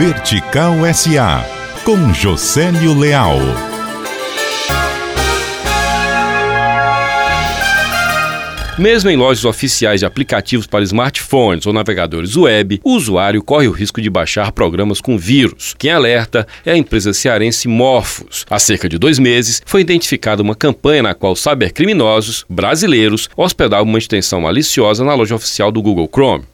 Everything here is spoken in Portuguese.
Vertical SA, com Josélio Leal. Mesmo em lojas oficiais de aplicativos para smartphones ou navegadores web, o usuário corre o risco de baixar programas com vírus. Quem alerta é a empresa cearense Morphos. Há cerca de dois meses, foi identificada uma campanha na qual cybercriminosos brasileiros hospedavam uma extensão maliciosa na loja oficial do Google Chrome.